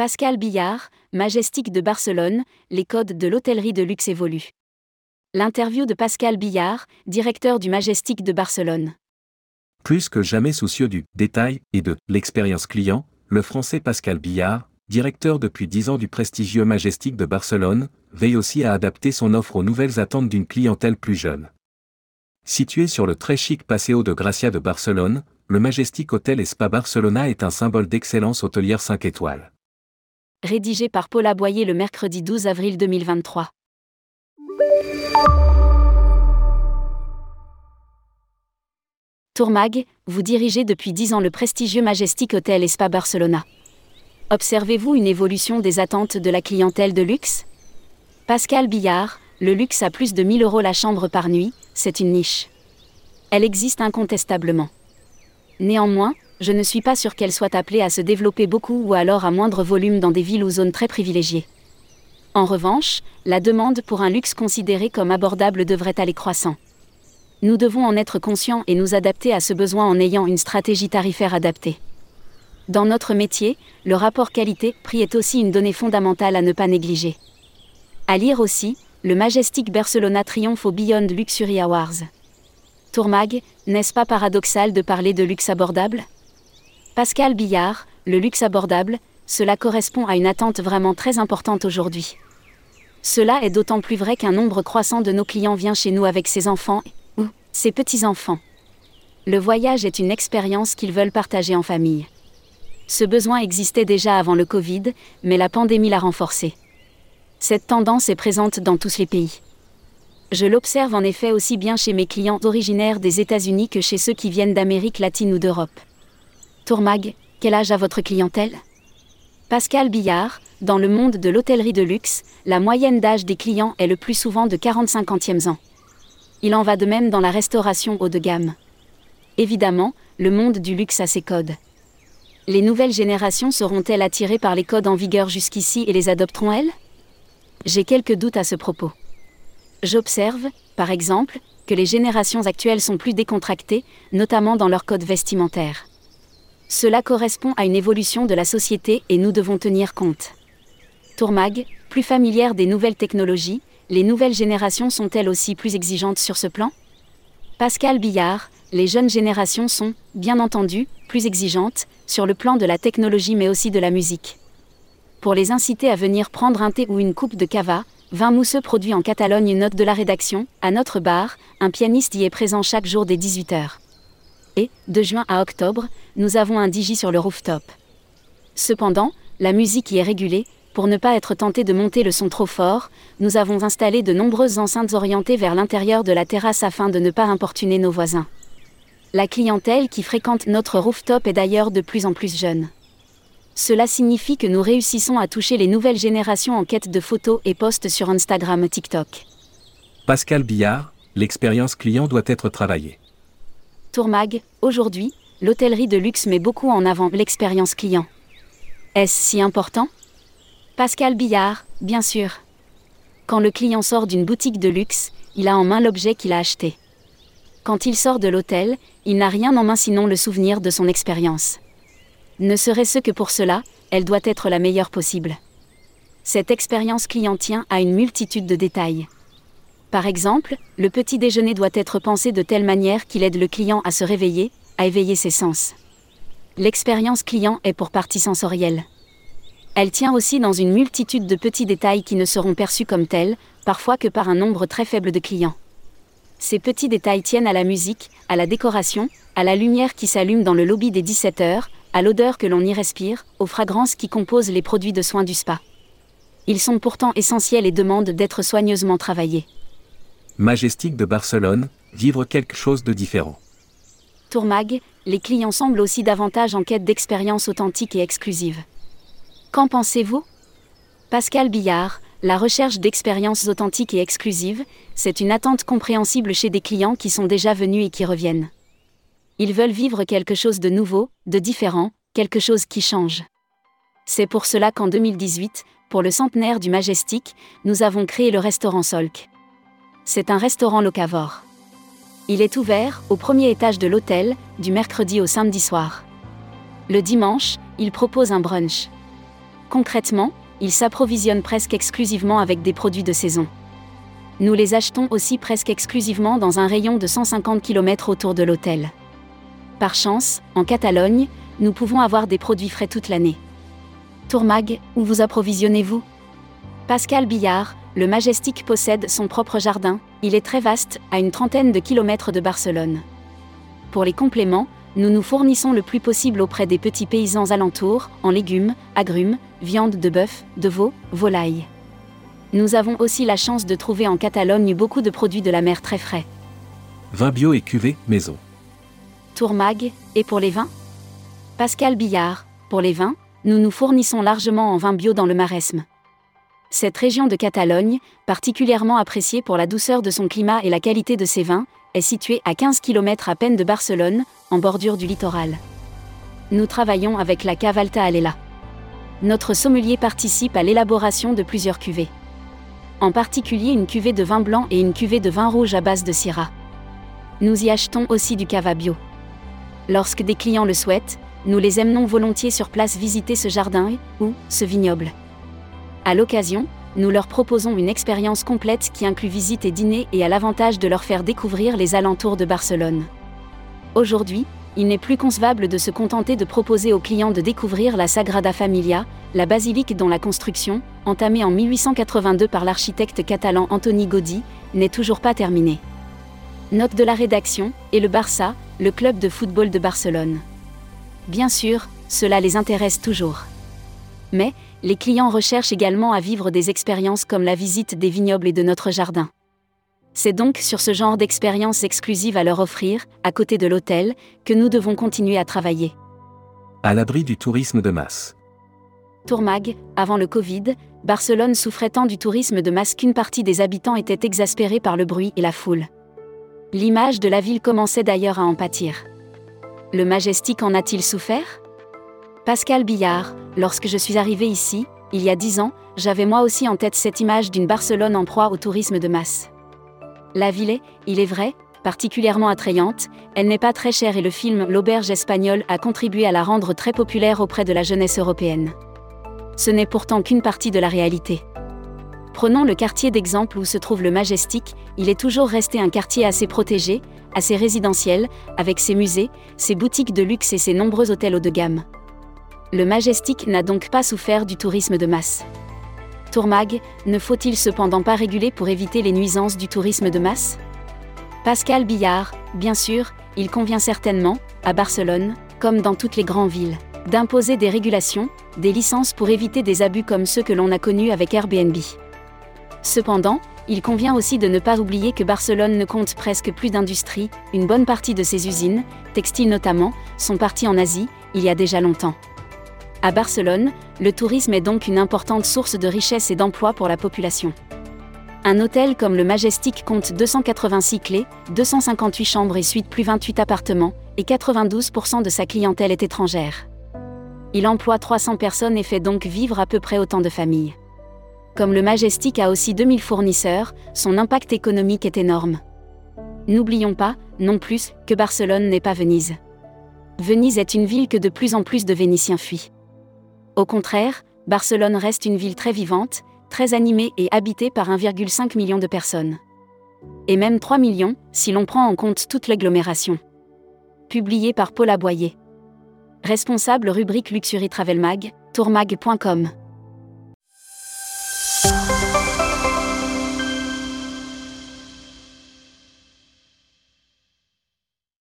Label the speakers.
Speaker 1: Pascal Billard, Majestic de Barcelone, les codes de l'hôtellerie de luxe évoluent. L'interview de Pascal Billard, directeur du Majestic de Barcelone.
Speaker 2: Plus que jamais soucieux du détail et de l'expérience client, le français Pascal Billard, directeur depuis 10 ans du prestigieux Majestic de Barcelone, veille aussi à adapter son offre aux nouvelles attentes d'une clientèle plus jeune. Situé sur le très chic Paseo de Gracia de Barcelone, le Majestic Hotel et Spa Barcelona est un symbole d'excellence hôtelière 5 étoiles.
Speaker 1: Rédigé par Paula Boyer le mercredi 12 avril 2023. Tourmag, vous dirigez depuis 10 ans le prestigieux Majestic Hotel et Spa Barcelona. Observez-vous une évolution des attentes de la clientèle de luxe? Pascal Billard, le luxe a plus de 1000 euros la chambre par nuit, c'est une niche. Elle existe incontestablement. Néanmoins, je ne suis pas sûr qu'elle soit appelée à se développer beaucoup ou alors à moindre volume dans des villes ou zones très privilégiées. En revanche, la demande pour un luxe considéré comme abordable devrait aller croissant. Nous devons en être conscients et nous adapter à ce besoin en ayant une stratégie tarifaire adaptée. Dans notre métier, le rapport qualité-prix est aussi une donnée fondamentale à ne pas négliger. À lire aussi, le Majestic Barcelona triomphe au Beyond Luxury Awards. Tourmag, n'est-ce pas paradoxal de parler de luxe abordable? Pascal Billard, le luxe abordable, cela correspond à une attente vraiment très importante aujourd'hui. Cela est d'autant plus vrai qu'un nombre croissant de nos clients vient chez nous avec ses enfants ou ses petits-enfants. Le voyage est une expérience qu'ils veulent partager en famille. Ce besoin existait déjà avant le Covid, mais la pandémie l'a renforcé. Cette tendance est présente dans tous les pays. Je l'observe en effet aussi bien chez mes clients originaires des États-Unis que chez ceux qui viennent d'Amérique latine ou d'Europe. Tourmag, quel âge a votre clientèle? Pascal Billard, dans le monde de l'hôtellerie de luxe, la moyenne d'âge des clients est le plus souvent de 40-50e ans. Il en va de même dans la restauration haut de gamme. Évidemment, le monde du luxe a ses codes. Les nouvelles générations seront-elles attirées par les codes en vigueur jusqu'ici et les adopteront-elles? J'ai quelques doutes à ce propos. J'observe, par exemple, que les générations actuelles sont plus décontractées, notamment dans leur code vestimentaire. Cela correspond à une évolution de la société et nous devons tenir compte. Tourmag, plus familière des nouvelles technologies, les nouvelles générations sont-elles aussi plus exigeantes sur ce plan? Pascal Billard, les jeunes générations sont, bien entendu, plus exigeantes, sur le plan de la technologie mais aussi de la musique pour les inciter à venir prendre un thé ou une coupe de cava, vin mousseux produit en Catalogne. Note de la rédaction, à notre bar, un pianiste y est présent chaque jour dès 18h. Et, de juin à octobre, nous avons un DJ sur le rooftop. Cependant, la musique y est régulée, pour ne pas être tenté de monter le son trop fort, nous avons installé de nombreuses enceintes orientées vers l'intérieur de la terrasse afin de ne pas importuner nos voisins. La clientèle qui fréquente notre rooftop est d'ailleurs de plus en plus jeune. Cela signifie que nous réussissons à toucher les nouvelles générations en quête de photos et posts sur Instagram TikTok.
Speaker 2: Pascal Billard, l'expérience client doit être travaillée.
Speaker 1: Tourmag, aujourd'hui, l'hôtellerie de luxe met beaucoup en avant l'expérience client. Est-ce si important? Pascal Billard, bien sûr. Quand le client sort d'une boutique de luxe, il a en main l'objet qu'il a acheté. Quand il sort de l'hôtel, il n'a rien en main sinon le souvenir de son expérience. Ne serait-ce que pour cela, elle doit être la meilleure possible. Cette expérience client tient à une multitude de détails. Par exemple, le petit déjeuner doit être pensé de telle manière qu'il aide le client à se réveiller, à éveiller ses sens. L'expérience client est pour partie sensorielle. Elle tient aussi dans une multitude de petits détails qui ne seront perçus comme tels, parfois que par un nombre très faible de clients. Ces petits détails tiennent à la musique, à la décoration, à la lumière qui s'allume dans le lobby des 17 heures, à l'odeur que l'on y respire, aux fragrances qui composent les produits de soins du spa. Ils sont pourtant essentiels et demandent d'être soigneusement travaillés.
Speaker 2: Majestic de Barcelone, vivre quelque chose de différent.
Speaker 1: Tourmag, les clients semblent aussi davantage en quête d'expériences authentiques et exclusives. Qu'en pensez-vous? Pascal Billard, la recherche d'expériences authentiques et exclusives, c'est une attente compréhensible chez des clients qui sont déjà venus et qui reviennent. Ils veulent vivre quelque chose de nouveau, de différent, quelque chose qui change. C'est pour cela qu'en 2018, pour le centenaire du Majestic, nous avons créé le restaurant Solk. C'est un restaurant locavore. Il est ouvert, au premier étage de l'hôtel, du mercredi au samedi soir. Le dimanche, il propose un brunch. Concrètement, ils s'approvisionnent presque exclusivement avec des produits de saison. Nous les achetons aussi presque exclusivement dans un rayon de 150 km autour de l'hôtel. Par chance, en Catalogne, nous pouvons avoir des produits frais toute l'année. Tourmag, où vous approvisionnez-vous? Pascal Billard, le Majestic possède son propre jardin, il est très vaste, à une trentaine de kilomètres de Barcelone. Pour les compléments, nous nous fournissons le plus possible auprès des petits paysans alentours, en légumes, agrumes, viande de bœuf, de veau, volaille. Nous avons aussi la chance de trouver en Catalogne beaucoup de produits de la mer très frais.
Speaker 2: Vin bio et cuvée maison.
Speaker 1: Tourmag, et pour les vins? Pascal Billard, pour les vins, nous nous fournissons largement en vin bio dans le Maresme. Cette région de Catalogne, particulièrement appréciée pour la douceur de son climat et la qualité de ses vins, est située à 15 km à peine de Barcelone, en bordure du littoral. Nous travaillons avec la cave Alta Alela. Notre sommelier participe à l'élaboration de plusieurs cuvées. En particulier une cuvée de vin blanc et une cuvée de vin rouge à base de Syrah. Nous y achetons aussi du cava bio. Lorsque des clients le souhaitent, nous les emmenons volontiers sur place visiter ce jardin ou ce vignoble. À l'occasion, nous leur proposons une expérience complète qui inclut visite et dîner et a l'avantage de leur faire découvrir les alentours de Barcelone. Aujourd'hui, il n'est plus concevable de se contenter de proposer aux clients de découvrir la Sagrada Familia, la basilique dont la construction, entamée en 1882 par l'architecte catalan Antoni Gaudí, n'est toujours pas terminée. Note de la rédaction, et le Barça, le club de football de Barcelone. Bien sûr, cela les intéresse toujours. Mais, les clients recherchent également à vivre des expériences comme la visite des vignobles et de notre jardin. C'est donc sur ce genre d'expérience exclusive à leur offrir, à côté de l'hôtel, que nous devons continuer à travailler.
Speaker 2: À l'abri du tourisme de masse.
Speaker 1: Tourmag, avant le Covid, Barcelone souffrait tant du tourisme de masse qu'une partie des habitants était exaspérée par le bruit et la foule. L'image de la ville commençait d'ailleurs à en pâtir. Le Majestic en a-t-il souffert? Pascal Billard, lorsque je suis arrivé ici, il y a dix ans, j'avais moi aussi en tête cette image d'une Barcelone en proie au tourisme de masse. La ville est, il est vrai, particulièrement attrayante, elle n'est pas très chère et le film L'auberge espagnole a contribué à la rendre très populaire auprès de la jeunesse européenne. Ce n'est pourtant qu'une partie de la réalité. Prenons le quartier d'exemple où se trouve le Majestic, il est toujours resté un quartier assez protégé, assez résidentiel, avec ses musées, ses boutiques de luxe et ses nombreux hôtels haut de gamme le Majestic n'a donc pas souffert du tourisme de masse. Tourmag, ne faut-il cependant pas réguler pour éviter les nuisances du tourisme de masse? Pascal Billard, bien sûr, il convient certainement, à Barcelone, comme dans toutes les grandes villes, d'imposer des régulations, des licences pour éviter des abus comme ceux que l'on a connus avec Airbnb. Cependant, il convient aussi de ne pas oublier que Barcelone ne compte presque plus d'industrie, une bonne partie de ses usines, textiles notamment, sont parties en Asie, il y a déjà longtemps. À Barcelone, le tourisme est donc une importante source de richesse et d'emploi pour la population. Un hôtel comme le Majestic compte 286 clés, 258 chambres et suites plus 28 appartements, et 92% de sa clientèle est étrangère. Il emploie 300 personnes et fait donc vivre à peu près autant de familles. Comme le Majestic a aussi 2000 fournisseurs, son impact économique est énorme. N'oublions pas, non plus, que Barcelone n'est pas Venise. Venise est une ville que de plus en plus de Vénitiens fuient. Au contraire, Barcelone reste une ville très vivante, très animée et habitée par 1,5 million de personnes. Et même 3 millions, si l'on prend en compte toute l'agglomération. Publié par Paul Aboyer. Responsable rubrique Luxury Travel Mag, tourmag.com.